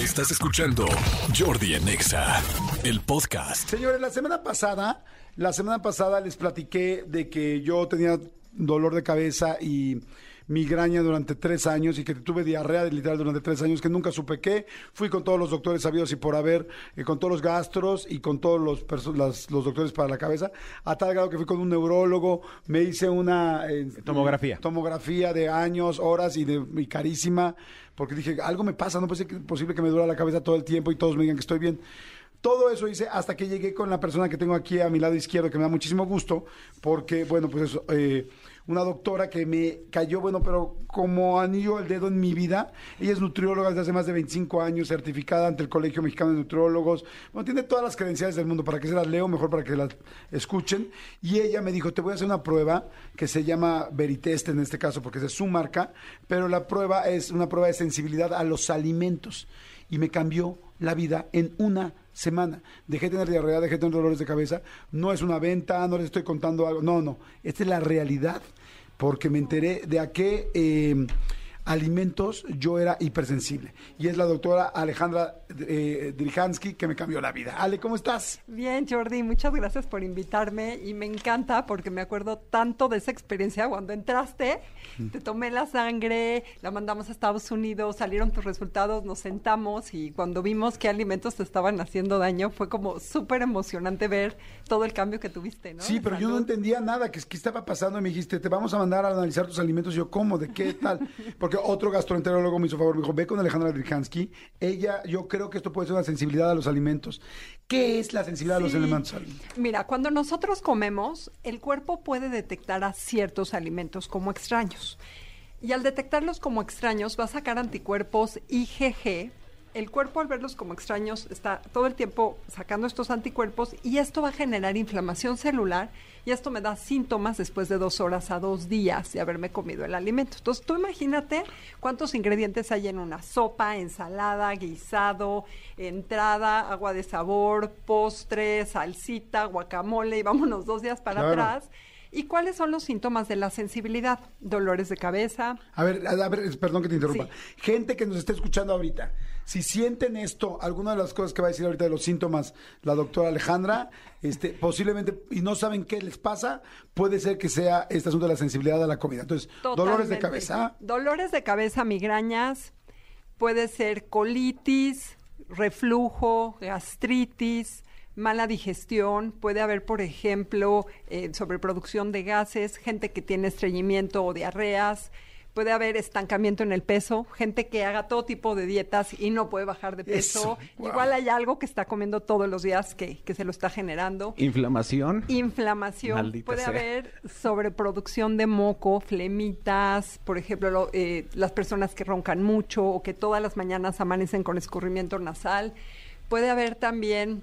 Estás escuchando Jordi en Exa, el podcast. Señores, la semana pasada, la semana pasada les platiqué de que yo tenía dolor de cabeza y migraña durante tres años y que tuve diarrea literal durante tres años que nunca supe qué. Fui con todos los doctores sabidos y por haber, eh, con todos los gastros y con todos los, las- los doctores para la cabeza, a tal grado que fui con un neurólogo, me hice una eh, Tomografía. tomografía de años, horas y, de, y carísima, porque dije, algo me pasa, no puede ser posible que me dura la cabeza todo el tiempo y todos me digan que estoy bien. Todo eso hice hasta que llegué con la persona que tengo aquí a mi lado izquierdo, que me da muchísimo gusto, porque, bueno, pues eso, eh, una doctora que me cayó, bueno, pero como anillo al dedo en mi vida. Ella es nutrióloga desde hace más de 25 años, certificada ante el Colegio Mexicano de Nutriólogos. Bueno, tiene todas las credenciales del mundo. Para que se las leo, mejor para que las escuchen. Y ella me dijo, te voy a hacer una prueba que se llama Veritest en este caso, porque es de su marca, pero la prueba es una prueba de sensibilidad a los alimentos. Y me cambió la vida en una semana. Dejé de tener diarrea, dejé de tener dolores de cabeza. No es una venta, no les estoy contando algo. No, no. Esta es la realidad. Porque me enteré de a qué eh, alimentos yo era hipersensible. Y es la doctora Alejandra eh, Drijansky que me cambió la vida. Ale, ¿cómo estás? Bien, Jordi, muchas gracias por invitarme y me encanta porque me acuerdo tanto de esa experiencia cuando entraste, te tomé la sangre, la mandamos a Estados Unidos, salieron tus resultados, nos sentamos y cuando vimos qué alimentos te estaban haciendo daño fue como súper emocionante ver todo el cambio que tuviste, ¿no? Sí, pero yo no entendía nada, que, que estaba pasando y me dijiste, te vamos a mandar a analizar tus alimentos. Y yo, ¿cómo? ¿De qué tal? Porque otro gastroenterólogo me hizo favor, me dijo, ve con Alejandra Drijansky. Ella, yo creo que esto puede ser una sensibilidad a los alimentos. ¿Qué es la sensibilidad a los alimentos? Mira, cuando nosotros comemos, el cuerpo puede detectar a ciertos alimentos como extraños. Y al detectarlos como extraños, va a sacar anticuerpos IgG. El cuerpo al verlos como extraños está todo el tiempo sacando estos anticuerpos y esto va a generar inflamación celular y esto me da síntomas después de dos horas a dos días de haberme comido el alimento. Entonces tú imagínate cuántos ingredientes hay en una sopa, ensalada, guisado, entrada, agua de sabor, postre, salsita, guacamole y vámonos dos días para Claro. atrás. ¿Y cuáles son los síntomas de la sensibilidad? Dolores de cabeza, A ver, a ver, perdón que te interrumpa. Sí. Gente que nos esté escuchando ahorita, si sienten esto, alguna de las cosas que va a decir ahorita de los síntomas la doctora Alejandra, este, posiblemente, y no saben qué les pasa, puede ser que sea este asunto de la sensibilidad a la comida. Entonces, dolores de cabeza. Dolores de cabeza, migrañas, puede ser colitis, reflujo, gastritis, mala digestión, puede haber, por ejemplo, eh, sobreproducción de gases, gente que tiene estreñimiento o diarreas, puede haber estancamiento en el peso, gente que haga todo tipo de dietas y no puede bajar de Eso, peso. wow. Igual hay algo que está comiendo todos los días que, que se lo está generando. Inflamación. Inflamación, Maldita puede sea. haber sobreproducción de moco, flemitas, por ejemplo, lo- eh, las personas que roncan mucho o que todas las mañanas amanecen con escurrimiento nasal. Puede haber también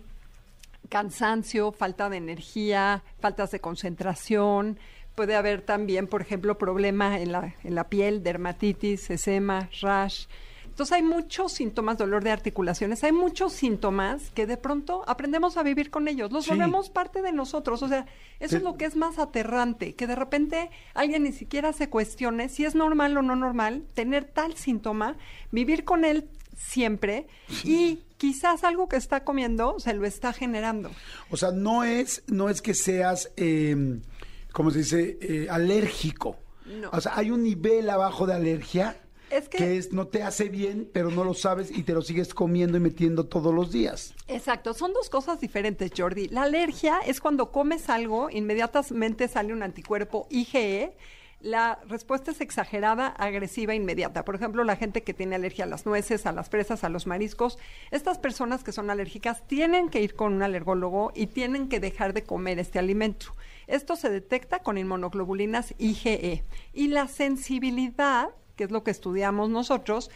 cansancio, falta de energía, faltas de concentración. Puede haber también, por ejemplo, problema en la, en la piel, dermatitis, eczema, rash. Entonces hay muchos síntomas, dolor de articulaciones, hay muchos síntomas que de pronto aprendemos a vivir con ellos, los Sí. volvemos parte de nosotros. O sea, eso es lo que es más aterrante, que de repente alguien ni siquiera se cuestione si es normal o no normal tener tal síntoma, vivir con él siempre y quizás algo que está comiendo se lo está generando. O sea, no es, no es que seas, eh, como se dice, eh, alérgico. No. O sea, hay un nivel abajo de alergia Es que- es no te hace bien, pero no lo sabes y te lo sigues comiendo y metiendo todos los días. Exacto, son dos cosas diferentes, Jordi. La alergia es cuando comes algo, inmediatamente sale un anticuerpo IgE. La respuesta es exagerada, agresiva, inmediata. Por ejemplo, la gente que tiene alergia a las nueces, a las fresas, a los mariscos. Estas personas que son alérgicas tienen que ir con un alergólogo y tienen que dejar de comer este alimento. Esto se detecta con inmunoglobulinas IgE. Y la sensibilidad, que es lo que estudiamos nosotros,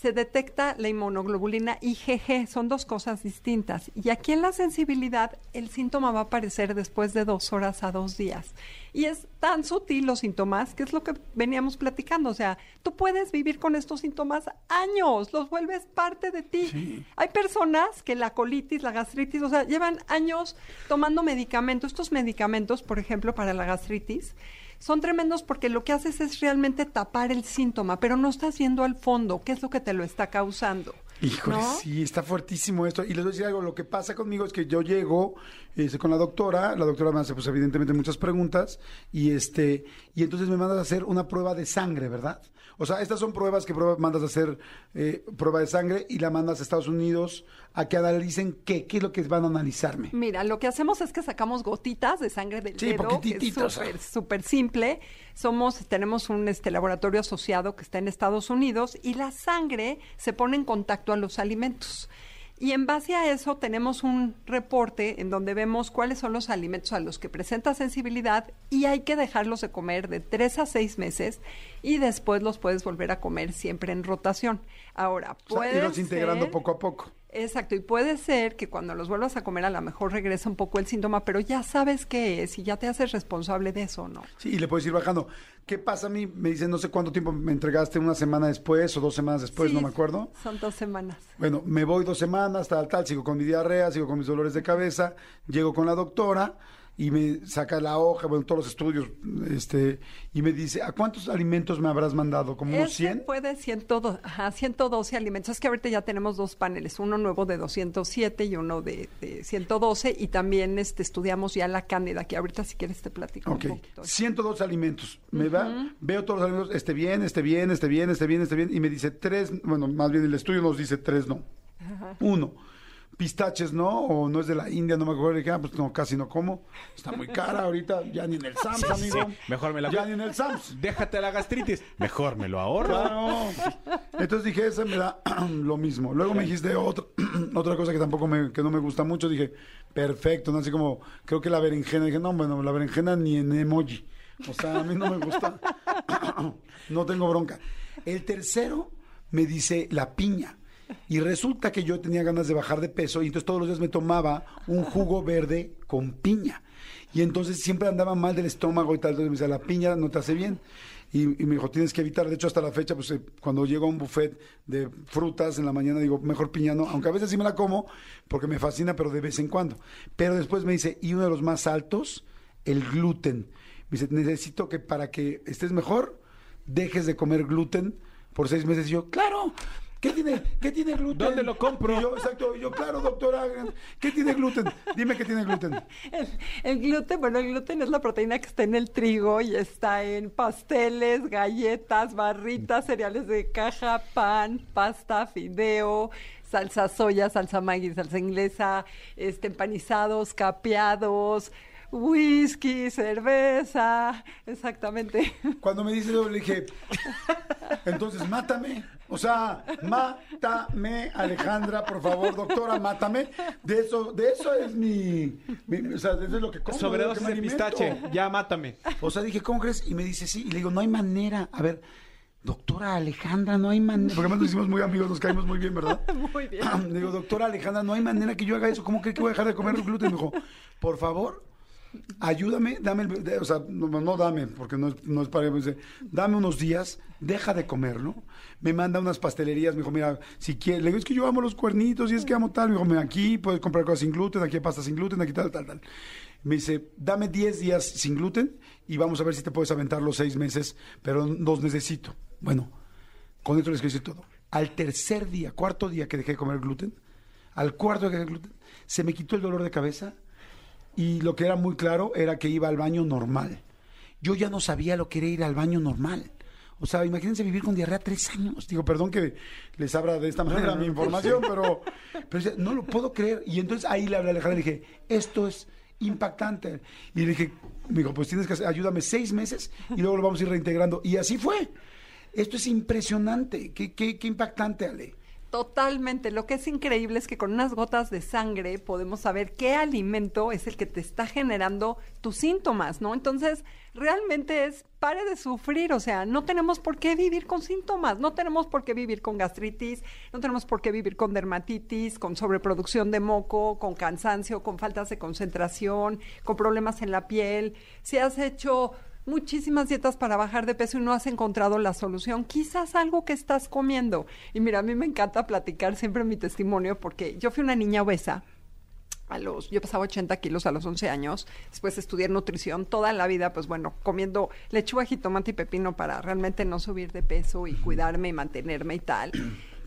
se detecta la inmunoglobulina IgG, son dos cosas distintas. Y aquí en la sensibilidad, el síntoma va a aparecer después de dos horas a dos días. Y es tan sutil los síntomas, que es lo que veníamos platicando. O sea, tú puedes vivir con estos síntomas años, los vuelves parte de ti. Hay personas que la colitis, la gastritis, o sea, llevan años tomando medicamentos. Estos medicamentos, por ejemplo, para la gastritis, son tremendos porque lo que haces es realmente tapar el síntoma, pero no estás viendo al fondo qué es lo que te lo está causando. Híjole, ¿no? sí, está fuertísimo esto. Y les voy a decir algo, lo que pasa conmigo es que yo llego este, con la doctora, la doctora me hace pues evidentemente muchas preguntas y este y entonces me mandas a hacer una prueba de sangre, ¿verdad? O sea, estas son pruebas que prueba- mandas a hacer eh, prueba de sangre y la mandas a Estados Unidos a que analicen qué, qué es lo que van a analizarme. Mira, lo que hacemos es que sacamos gotitas de sangre del Sí, dedo, que es súper simple. Somos, tenemos un este, laboratorio asociado que está en Estados Unidos y la sangre se pone en contacto a los alimentos. Y en base a eso tenemos un reporte en donde vemos cuáles son los alimentos a los que presenta sensibilidad y hay que dejarlos de comer de tres a seis meses y después los puedes volver a comer siempre en rotación. Ahora, O sea, puede irlos integrando poco a poco. Exacto, y puede ser que cuando los vuelvas a comer a lo mejor regresa un poco el síntoma, pero ya sabes qué es y ya te haces responsable de eso, ¿no? Sí, y le puedes ir bajando. ¿Qué pasa a mí? Me dicen, no sé cuánto tiempo me entregaste, una semana después o dos semanas después, Sí, no me acuerdo. Son dos semanas. Bueno, me voy dos semanas, tal, tal, sigo con mi diarrea, sigo con mis dolores de cabeza, llego con la doctora y me saca la hoja, bueno, todos los estudios, este, y me dice, ¿a cuántos alimentos me habrás mandado? ¿Como unos Ese 100? fue de 102, ajá, 112 alimentos. Es que ahorita ya tenemos dos paneles, uno nuevo de 207 y uno de, de 112, y también este, estudiamos ya la cándida, que ahorita si quieres te platico Ok, un poquito. 102 alimentos. Me va, veo todos los alimentos, este bien, este bien, este bien, este bien, este bien, y me dice tres, bueno, más bien el estudio nos dice tres no. Uno, pistaches no, o no es de la India, no me acuerdo. Y dije, ah, pues no, casi no como. Está muy cara ahorita, ya ni en el Sams, amigo. Sí, mejor me la- Ya ni en el Sams. Déjate la gastritis. Mejor me lo ahorro. Claro. Entonces dije, esa me da lo mismo. Luego me dijiste otra, otra cosa que tampoco me, que no me gusta mucho. Dije, perfecto, ¿no? Así como, creo que la berenjena. Dije, no, bueno, la berenjena ni en emoji. O sea, a mí no me gusta. no tengo bronca. El tercero me dice la piña. Y resulta que yo tenía ganas de bajar de peso y entonces todos los días me tomaba un jugo verde con piña. Y entonces siempre andaba mal del estómago y tal. Entonces me decía, la piña no te hace bien. Y, y me dijo, tienes que evitar. De hecho, hasta la fecha, pues eh, cuando llego a un buffet de frutas en la mañana, digo, mejor piña no. Aunque a veces sí me la como porque me fascina, pero de vez en cuando. Pero después me dice, y uno de los más altos, el gluten. Me dice, necesito que para que estés mejor, dejes de comer gluten por seis meses. Y yo, claro. ¿Qué tiene, ¿Qué tiene gluten? ¿Dónde lo compro? Y yo, exacto. yo, claro, doctora. ¿Qué tiene gluten? Dime qué tiene gluten. El, el gluten, bueno, el gluten es la proteína que está en el trigo y está en pasteles, galletas, barritas, cereales de caja, pan, pasta, fideo, salsa soya, salsa Maggi, salsa inglesa, este, empanizados, capeados, whisky, cerveza, exactamente. Cuando me dice eso, le dije, entonces mátame. O sea, mátame, Alejandra, por favor, doctora, mátame. De eso, de eso es mi, mi- o sea, de eso es lo que como. Sobredosis de pistache. Ya mátame. O sea, dije, ¿cómo crees? Y me dice, sí. Y le digo, no hay manera. A ver, doctora Alejandra, no hay manera. Porque además nos hicimos muy amigos, nos caímos muy bien, ¿verdad? Muy bien. Le digo, doctora Alejandra, no hay manera que yo haga eso. ¿Cómo cree que voy a dejar de comer gluten? Me dijo, por favor, ayúdame, dame, el, de- o sea, no, no dame, porque no es, no es para, dame unos días, deja de comerlo. Me manda unas pastelerías, me dijo, mira, si quieres, le digo, es que yo amo los cuernitos y es que amo tal. Me dijo, mira, aquí puedes comprar cosas sin gluten, aquí hay pasta sin gluten, aquí tal, tal, tal. Me dice, dame 10 días sin gluten y vamos a ver si te puedes aventar los seis meses, pero los necesito. Bueno, con esto les quiero decir todo. Al tercer día, cuarto día que dejé de comer gluten, al cuarto día que dejé gluten, se me quitó el dolor de cabeza y lo que era muy claro era que iba al baño normal. Yo ya no sabía lo que era ir al baño normal. O sea, imagínense vivir con diarrea tres años. Digo, perdón que les abra de esta manera mi información, pero, no lo puedo creer. Y entonces ahí le hablé a Alejandra y le dije, esto es impactante. Y le dije, me dijo, pues tienes que hacer- ayúdame seis meses y luego lo vamos a ir reintegrando. Y así fue. Esto es impresionante. Qué, qué, qué impactante, Ale. Totalmente. Lo que es increíble es que con unas gotas de sangre podemos saber qué alimento es el que te está generando tus síntomas, ¿no? Entonces, realmente es pare de sufrir, o sea, no tenemos por qué vivir con síntomas, no tenemos por qué vivir con gastritis, no tenemos por qué vivir con dermatitis, con sobreproducción de moco, con cansancio, con faltas de concentración, con problemas en la piel. Si has hecho muchísimas dietas para bajar de peso y no has encontrado la solución, quizás algo que estás comiendo. Y mira, a mí me encanta platicar siempre mi testimonio porque yo fui una niña obesa. A los, yo pesaba 80 kilos a los 11 años, después estudié nutrición toda la vida, pues bueno, comiendo lechuga, jitomate y pepino para realmente no subir de peso y cuidarme y mantenerme y tal.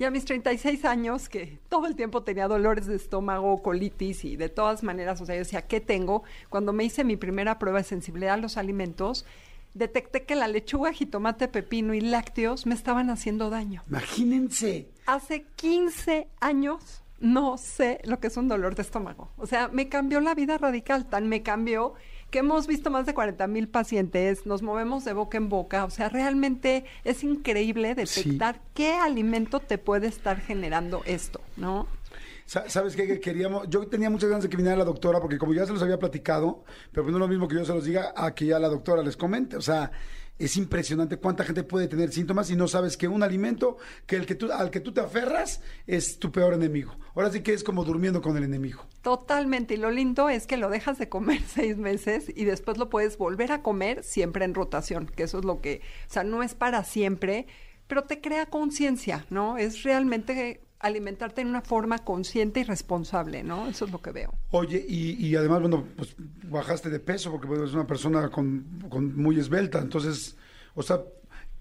Y a mis 36 años, que todo el tiempo tenía dolores de estómago, colitis y de todas maneras, o sea, yo decía, ¿qué tengo? Cuando me hice mi primera prueba de sensibilidad a los alimentos, detecté que la lechuga, jitomate, pepino y lácteos me estaban haciendo daño. Imagínense. Hace 15 años no sé lo que es un dolor de estómago. O sea, me cambió la vida radical, tan me cambió que hemos visto más de 40 mil pacientes, nos movemos de boca en boca, o sea, realmente es increíble detectar qué alimento te puede estar generando esto, ¿no? Sa- ¿Sabes qué? Que queríamos, yo tenía muchas ganas de que viniera la doctora, porque como ya se los había platicado, pero pues no es lo mismo que yo se los diga a que ya la doctora les comente. O sea, es impresionante cuánta gente puede tener síntomas y no sabes que un alimento que el que tú, al que tú te aferras es tu peor enemigo. Ahora sí que es como durmiendo con el enemigo. Totalmente, y lo lindo es que lo dejas de comer seis meses y después lo puedes volver a comer siempre en rotación, que eso es lo que, o sea, no es para siempre, pero te crea conciencia, ¿no? Es realmente alimentarte en una forma consciente y responsable, ¿no? Eso es lo que veo. Oye, y, y además, bueno, pues bajaste de peso porque eres una persona con, con muy esbelta. Entonces, o sea,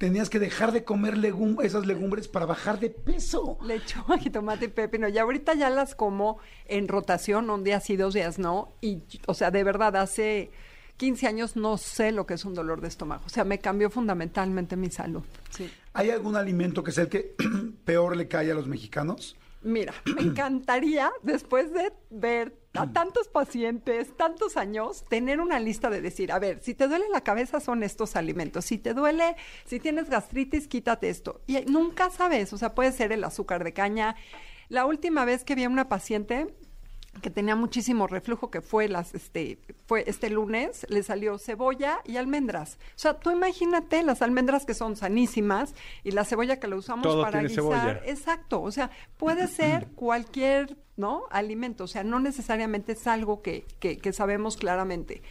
tenías que dejar de comer legum esas legumbres para bajar de peso. Lechuga, jitomate y pepino. Y ahorita ya las como en rotación, un día sí, dos días no. Y, o sea, de verdad, hace 15 años no sé lo que es un dolor de estómago. O sea, me cambió fundamentalmente mi salud. Sí. ¿Hay algún alimento que es el que peor le cae a los mexicanos? Mira, me encantaría, después de ver a tantos pacientes, tantos años, tener una lista de decir, a ver, si te duele la cabeza son estos alimentos, si te duele, si tienes gastritis, quítate esto. Y nunca sabes, o sea, puede ser el azúcar de caña. La última vez que vi a una paciente que tenía muchísimo reflujo, que fue las, este, fue este lunes, le salió cebolla y almendras. O sea, tú imagínate las almendras que son sanísimas y la cebolla que la usamos Todo para guisar. cebolla. Exacto, o sea, puede ser cualquier, ¿no? Alimento, o sea, no necesariamente es algo que, que, que sabemos claramente.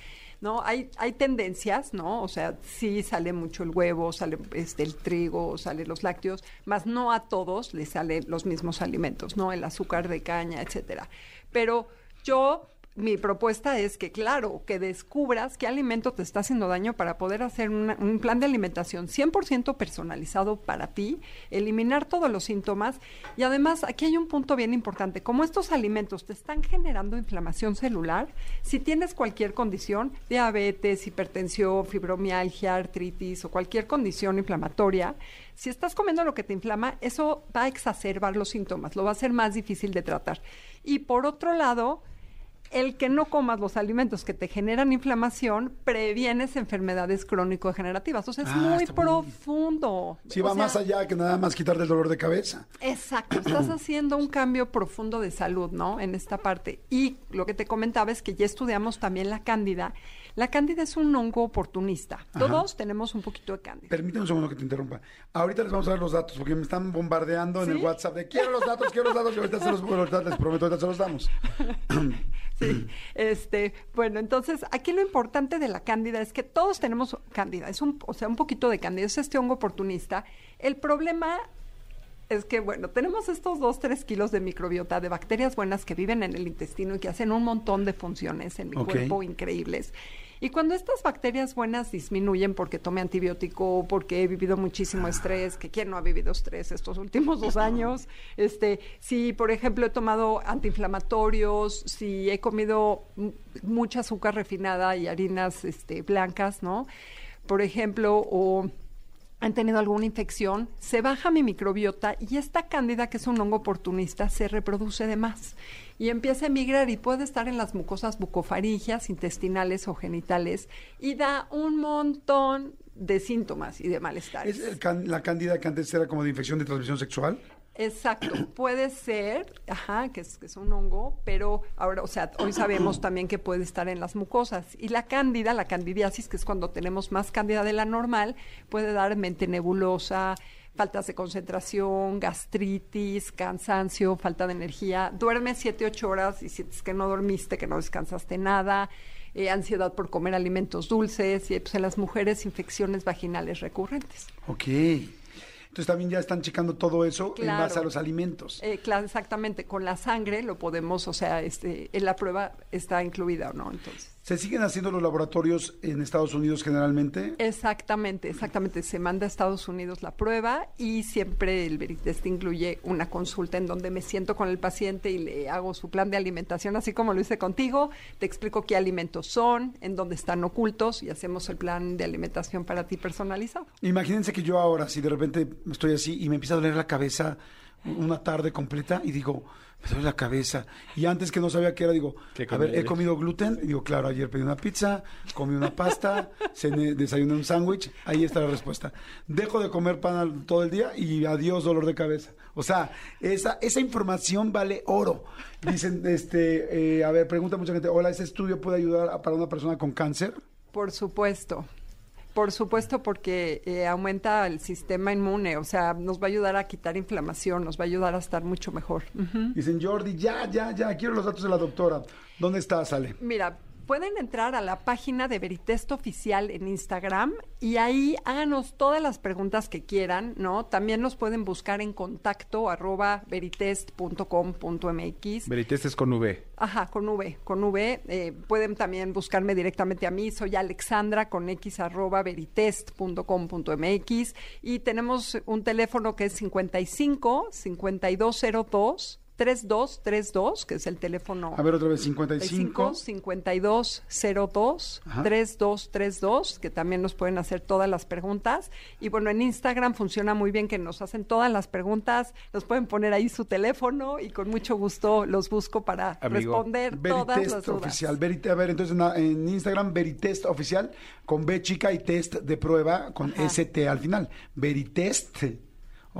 ¿No? Hay, hay tendencias, ¿no? O sea, sí sale mucho el huevo, sale este, el trigo, sale los lácteos, más no a todos les salen los mismos alimentos, ¿no? El azúcar de caña, etcétera. Pero yo mi propuesta es que, claro, que descubras qué alimento te está haciendo daño para poder hacer un plan de alimentación 100% personalizado para ti, eliminar todos los síntomas y además aquí hay un punto bien importante, como estos alimentos te están generando inflamación celular, si tienes cualquier condición, diabetes, hipertensión, fibromialgia, artritis o cualquier condición inflamatoria, si estás comiendo lo que te inflama, eso va a exacerbar los síntomas, lo va a hacer más difícil de tratar. Y por otro lado, el que no comas los alimentos que te generan inflamación, previenes enfermedades crónico-degenerativas. O sea, es Ah, muy profundo. Sí, O va sea, más allá que nada más quitar del dolor de cabeza. Exacto, estás haciendo un cambio profundo de salud, ¿no? En esta parte. Y lo que te comentaba es que ya estudiamos también la cándida. La cándida es un hongo oportunista. Todos tenemos un poquito de cándida. Permíteme un segundo que te interrumpa. Ahorita les vamos a dar los datos porque me están bombardeando en el. WhatsApp de quiero los datos, quiero los datos y ahorita se los, ahorita les prometo, ahorita se los damos. Sí, este, bueno, entonces aquí lo importante de la cándida es que todos tenemos cándida, es un, o sea, un poquito de cándida, es este hongo oportunista. El problema es que, bueno, tenemos estos dos, tres kilos de microbiota, de bacterias buenas que viven en el intestino y que hacen un montón de funciones en mi cuerpo increíbles. Y cuando estas bacterias buenas disminuyen porque tomé antibiótico, porque he vivido muchísimo estrés, que quién no ha vivido estrés estos últimos dos años, este, si por ejemplo he tomado antiinflamatorios, si he comido mucha azúcar refinada y harinas este, blancas, ¿no? Por ejemplo, o han tenido alguna infección, se baja mi microbiota y esta cándida, que es un hongo oportunista, se reproduce de más y empieza a emigrar y puede estar en las mucosas bucofaringias, intestinales o genitales y da un montón de síntomas y de malestares. ¿Es la cándida que antes era como de infección de transmisión sexual? Exacto, puede ser, ajá, que es, que es un hongo, pero ahora, o sea, hoy sabemos también que puede estar en las mucosas. Y la cándida, la candidiasis, que es cuando tenemos más cándida de la normal, puede dar mente nebulosa, faltas de concentración, gastritis, cansancio, falta de energía. Duermes siete, ocho horas y sientes que no dormiste, que no descansaste nada. eh, ansiedad por comer alimentos dulces y pues, en las mujeres infecciones vaginales recurrentes. Ok. Entonces también ya están checando todo eso en base a los alimentos. Eh, claro, exactamente, con la sangre lo podemos, o sea, este, en la prueba está incluida o no, entonces. ¿Se siguen haciendo los laboratorios en Estados Unidos generalmente? Exactamente, exactamente. Se manda a Estados Unidos la prueba y siempre el Veritest incluye una consulta en donde me siento con el paciente y le hago su plan de alimentación, así como lo hice contigo. Te explico qué alimentos son, en dónde están ocultos y hacemos el plan de alimentación para ti personalizado. Imagínense que yo ahora, si de repente estoy así y me empieza a doler la cabeza una tarde completa y digo, me duele la cabeza. Y antes que no sabía qué era, digo, ¿Qué a ver? ¿he comido gluten? Y digo, claro, ayer pedí una pizza, comí una pasta, cené, desayuné un sándwich. Ahí está la respuesta. Dejo de comer pan todo el día y adiós dolor de cabeza. O sea, esa, esa información vale oro. Dicen, este, eh, a ver, pregunta mucha gente, hola, ¿ese estudio puede ayudar a- para una persona con cáncer? Por supuesto. Por supuesto, porque eh, aumenta el sistema inmune, o sea, nos va a ayudar a quitar inflamación, nos va a ayudar a estar mucho mejor. Dicen, Jordi, ya, ya, ya, quiero los datos de la doctora. ¿Dónde está, Sale? Mira, pueden entrar a la página de Veritest Oficial en Instagram y ahí háganos todas las preguntas que quieran, ¿no? También nos pueden buscar en contacto arroba veritest.com.mx. Veritest es con V. Ajá, con V, con V. Eh, pueden también buscarme directamente a mí. Soy Alexandra con x arroba veritest.com.mx y tenemos un teléfono que es 55 5202 3232, que es el teléfono. A ver, otra vez, 55. 5202 Ajá. 3232, que también nos pueden hacer todas las preguntas. Y bueno, en Instagram funciona muy bien que nos hacen todas las preguntas, nos pueden poner ahí su teléfono y con mucho gusto los busco para Amigo, responder todas las Veritest dudas. oficial. Verit- a ver, entonces en, en Instagram, Veritest oficial, con B chica y test de prueba, con Ajá. ST al final. Veritest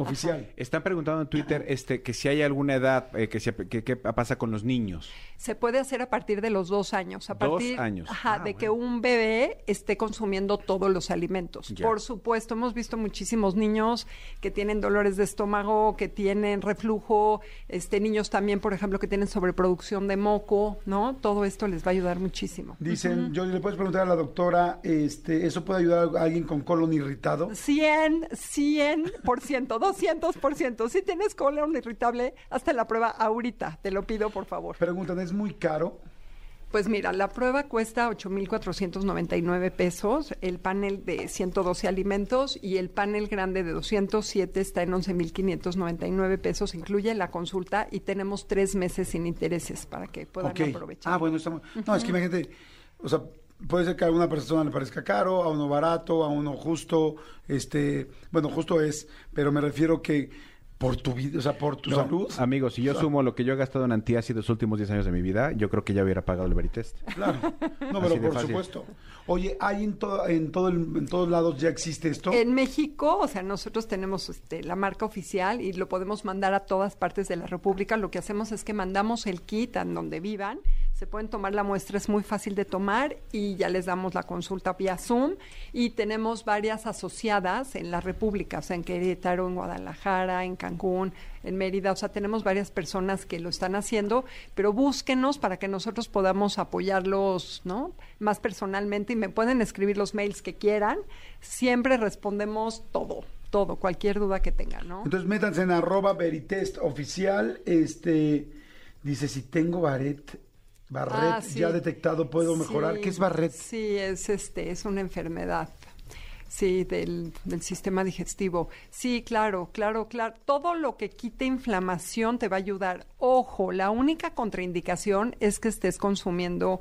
oficial. Están preguntando en Twitter este que si hay alguna edad eh, que, se- que, que pasa con los niños. Se puede hacer a partir de los dos años. A Dos partir, años. Ajá, Ah, de que un bebé esté consumiendo todos los alimentos. Ya. Por supuesto, hemos visto muchísimos niños que tienen dolores de estómago, que tienen reflujo, este niños también, por ejemplo, que tienen sobreproducción de moco, ¿no? Todo esto les va a ayudar muchísimo. Dicen, yo le puedes preguntar a la doctora, este, ¿eso puede ayudar a alguien con colon irritado? 100, 100%, 200%. Si tienes colon irritable, hazte la prueba ahorita, te lo pido por favor. Preguntan, ¿es muy caro? Pues mira, la prueba cuesta 8.499 pesos, el panel de 112 alimentos y el panel grande de 207 está en 11.599 pesos, incluye la consulta y tenemos tres meses sin intereses para que puedan aprovechar. Ah, bueno, estamos... No, es que imagínate, o sea, puede ser que a alguna persona le parezca caro, a uno barato, a uno justo, este, bueno, justo es, pero me refiero que por tu vida, o sea, por tu No, salud. Amigos, si yo O sea, sumo lo que yo he gastado en antiácidos los últimos 10 años de mi vida, yo creo que ya hubiera pagado el Veritest. Claro. No, pero por fácil. supuesto. Oye, ¿hay en, todo, en, todo el- en todos lados ya existe esto? En México, o sea, nosotros tenemos este, la marca oficial y lo podemos mandar a todas partes de la República. Lo que hacemos es que mandamos el kit a donde vivan. Se pueden tomar la muestra, es muy fácil de tomar y ya les damos la consulta vía Zoom. Y tenemos varias asociadas en la República, o sea, en Querétaro, en Guadalajara, en Cancún, en Mérida. O sea, tenemos varias personas que lo están haciendo, pero búsquenos para que nosotros podamos apoyarlos, ¿no? Más personalmente y me pueden escribir los mails que quieran. Siempre respondemos todo, todo, cualquier duda que tengan, ¿no? Entonces métanse en arroba Veritest oficial. Este dice si tengo Barret, Barret Ah, sí. ya detectado, puedo mejorar. ¿Qué es Barret? Sí, es este, es una enfermedad. Sí, del, del sistema digestivo. Sí, claro, claro, claro. Todo lo que quite inflamación te va a ayudar. Ojo, la única contraindicación es que estés consumiendo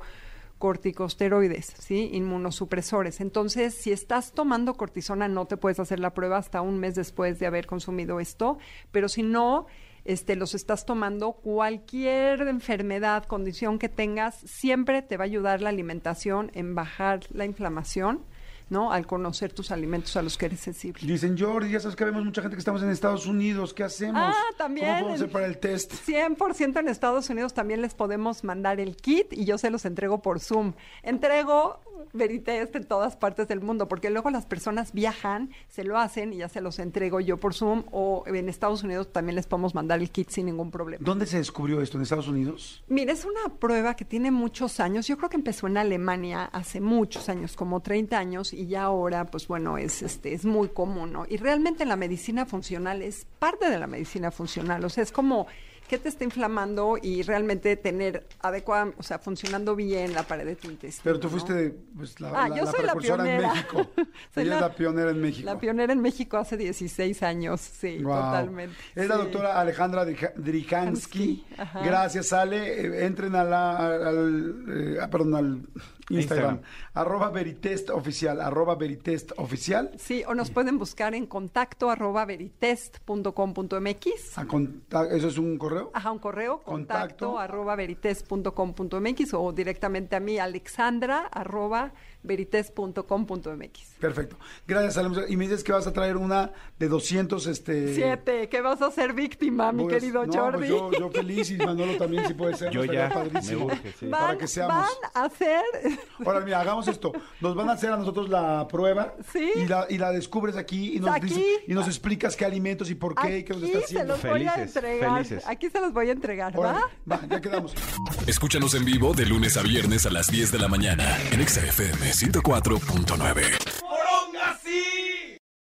corticosteroides, ¿sí? Inmunosupresores. Entonces, si estás tomando cortisona, no te puedes hacer la prueba hasta un mes después de haber consumido esto, pero si no, este, los estás tomando, cualquier enfermedad, condición que tengas, siempre te va a ayudar la alimentación en bajar la inflamación, ¿no? Al conocer tus alimentos a los que eres sensible. Dicen, Jordi, ya sabes que vemos mucha gente que estamos en Estados Unidos. ¿Qué hacemos? Ah, también. ¿Cómo podemos hacer para el test? 100% en Estados Unidos también les podemos mandar el kit y yo se los entrego por Zoom. Entrego Veritest en todas partes del mundo porque luego las personas viajan, se lo hacen y ya se los entrego yo por Zoom o en Estados Unidos también les podemos mandar el kit sin ningún problema. ¿Dónde se descubrió esto? ¿En Estados Unidos? Mira, es una prueba que tiene muchos años. Yo creo que empezó en Alemania hace muchos años, como 30 años, y ya ahora, pues bueno, es este es muy común, ¿no? Y realmente la medicina funcional es parte de la medicina funcional, o sea, es como qué te está inflamando y realmente tener adecuada, o sea, funcionando bien la pared de tu intestino. Pero tú ¿no? fuiste pues, la, Ah, la- yo la soy la precursora en pionera. México. Soy Ella es la pionera en México. La pionera en México hace 16 años, sí, Wow. totalmente. Es la sí. doctora Alejandra Drija- Drijansky. Gracias, Ale. Eh, entren a la, al, eh, ah, perdón, al Instagram. Instagram. Arroba Veritest Oficial. Arroba Veritest Oficial. Sí, o nos pueden buscar en contacto arroba veritest.com.mx. A conta- ¿Eso es un correo? Ajá, un correo, Contacto. contacto, arroba verites.com.mx o directamente a mí, alexandra arroba verites.com.mx. Perfecto. Gracias, Ale. Y me dices que vas a traer una de 200, este... Siete, que vas a ser víctima, mi pues, querido no, Jordi. pues yo, yo feliz y Manolo también si puede ser. Yo estaría ya, padrísimo. me urge, sí. van, Para que seamos... van a hacer... Ahora, mira, hagamos esto. Nos van a hacer a nosotros la prueba Sí. y, la, y la descubres aquí y nos, Aquí. dices- y nos explicas qué alimentos y por qué y qué nos está Aquí se haciendo. los voy a entregar. felices. Aquí se los voy a entregar, Órale, ¿va? va, ya quedamos. Escúchanos en vivo de lunes a viernes a las 10 de la mañana en Exa FM 104.9.